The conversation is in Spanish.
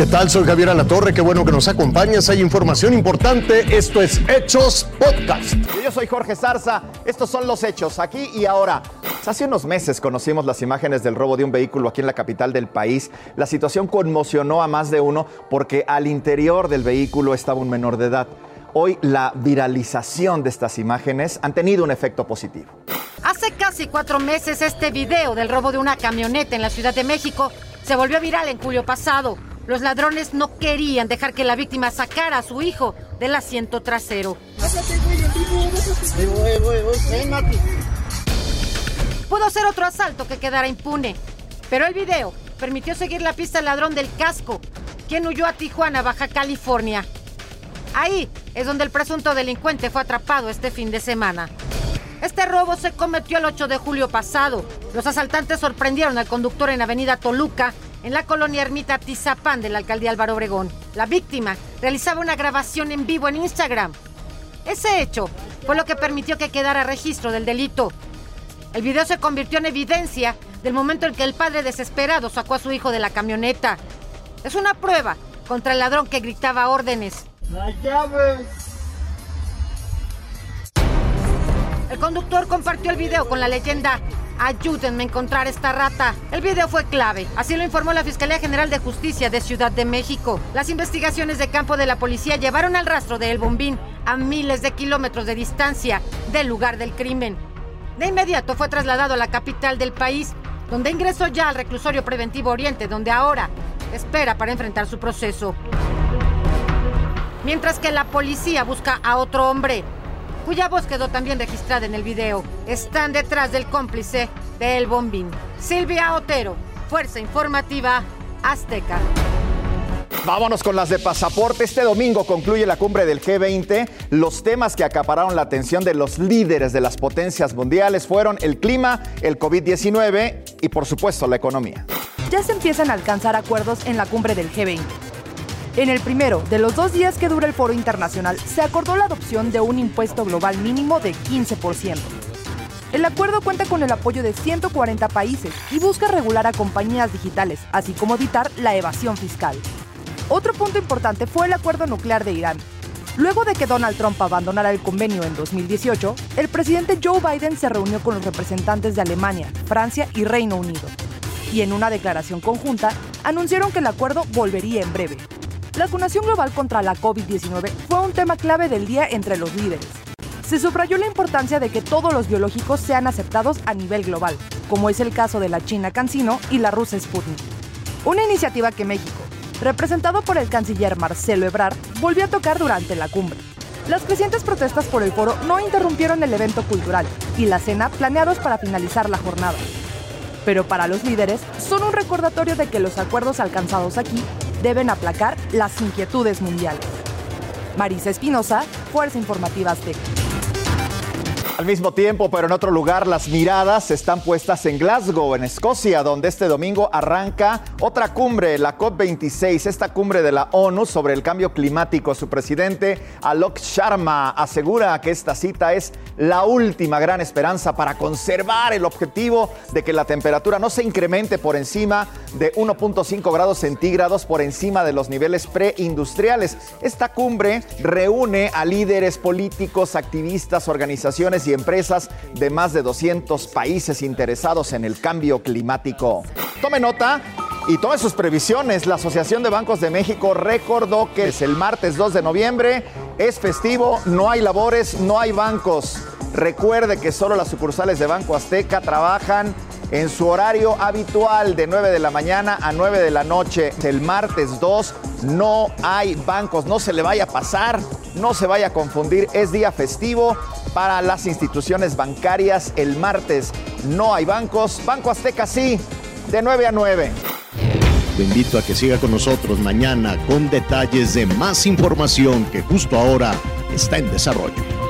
¿Qué tal? Soy Javier Alatorre, qué bueno que nos acompañas. Hay información importante. Esto es Hechos Podcast. Yo soy Jorge Zarza. Estos son los hechos, aquí y ahora. Hace unos meses conocimos las imágenes del robo de un vehículo aquí en la capital del país. La situación conmocionó a más de uno porque al interior del vehículo estaba un menor de edad. Hoy la viralización de estas imágenes han tenido un efecto positivo. Hace casi cuatro meses este video del robo de una camioneta en la Ciudad de México se volvió viral en julio pasado. Los ladrones no querían dejar que la víctima sacara a su hijo del asiento trasero. Pudo ser otro asalto que quedara impune, pero el video permitió seguir la pista al ladrón del casco, quien huyó a Tijuana, Baja California. Ahí es donde el presunto delincuente fue atrapado este fin de semana. Este robo se cometió el 8 de julio pasado. Los asaltantes sorprendieron al conductor en Avenida Toluca en la colonia Ermita Tizapán de la alcaldía Álvaro Obregón. La víctima realizaba una grabación en vivo en Instagram. Ese hecho fue lo que permitió que quedara registro del delito. El video se convirtió en evidencia del momento en que el padre desesperado sacó a su hijo de la camioneta. Es una prueba contra el ladrón que gritaba órdenes. ¡La llave! El conductor compartió el video con la leyenda Ayúdenme a encontrar esta rata. El video fue clave. Así lo informó la Fiscalía General de Justicia de Ciudad de México. Las investigaciones de campo de la policía llevaron al rastro de El Bombín a miles de kilómetros de distancia del lugar del crimen. De inmediato fue trasladado a la capital del país, donde ingresó ya al reclusorio preventivo Oriente, donde ahora espera para enfrentar su proceso. Mientras que la policía busca a otro hombre cuya voz quedó también registrada en el video. Están detrás del cómplice de El Bombín. Silvia Otero, Fuerza Informativa Azteca. Vámonos con las de pasaporte. Este domingo concluye la cumbre del G20. Los temas que acapararon la atención de los líderes de las potencias mundiales fueron el clima, el COVID-19 y por supuesto la economía. Ya se empiezan a alcanzar acuerdos en la cumbre del G20 en el primero de los dos días que dura el foro internacional, se acordó la adopción de un impuesto global mínimo de 15%. El acuerdo cuenta con el apoyo de 140 países y busca regular a compañías digitales, así como evitar la evasión fiscal. Otro punto importante fue el acuerdo nuclear de Irán. Luego de que Donald Trump abandonara el convenio en 2018, el presidente Joe Biden se reunió con los representantes de Alemania, Francia y Reino Unido. Y en una declaración conjunta, anunciaron que el acuerdo volvería en breve. La vacunación global contra la COVID-19 fue un tema clave del día entre los líderes. Se subrayó la importancia de que todos los biológicos sean aceptados a nivel global, como es el caso de la China CanSino y la rusa Sputnik. Una iniciativa que México, representado por el canciller Marcelo Ebrard, volvió a tocar durante la cumbre. Las crecientes protestas por el foro no interrumpieron el evento cultural y la cena planeados para finalizar la jornada. Pero para los líderes son un recordatorio de que los acuerdos alcanzados aquí deben aplacar las inquietudes mundiales. Marisa Espinosa, Fuerza Informativa Azteca. Al mismo tiempo, pero en otro lugar, las miradas están puestas en Glasgow, en Escocia, donde este domingo arranca otra cumbre, la COP26, esta cumbre de la ONU sobre el cambio climático. Su presidente, Alok Sharma, asegura que esta cita es la última gran esperanza para conservar el objetivo de que la temperatura no se incremente por encima de 1.5 grados centígrados, por encima de los niveles preindustriales. Esta cumbre reúne a líderes políticos, activistas, organizaciones y empresas de más de 200 países interesados en el cambio climático. Tome nota y tome sus previsiones. La Asociación de Bancos de México recordó que es el martes 2 de noviembre, es festivo, no hay labores, no hay bancos. Recuerde que solo las sucursales de Banco Azteca trabajan en su horario habitual de 9 de la mañana a 9 de la noche. El martes 2 no hay bancos, no se le vaya a pasar, no se vaya a confundir, es día festivo para las instituciones bancarias. El martes no hay bancos, Banco Azteca sí, de 9 a 9. Te invito a que siga con nosotros mañana con detalles de más información que justo ahora está en desarrollo.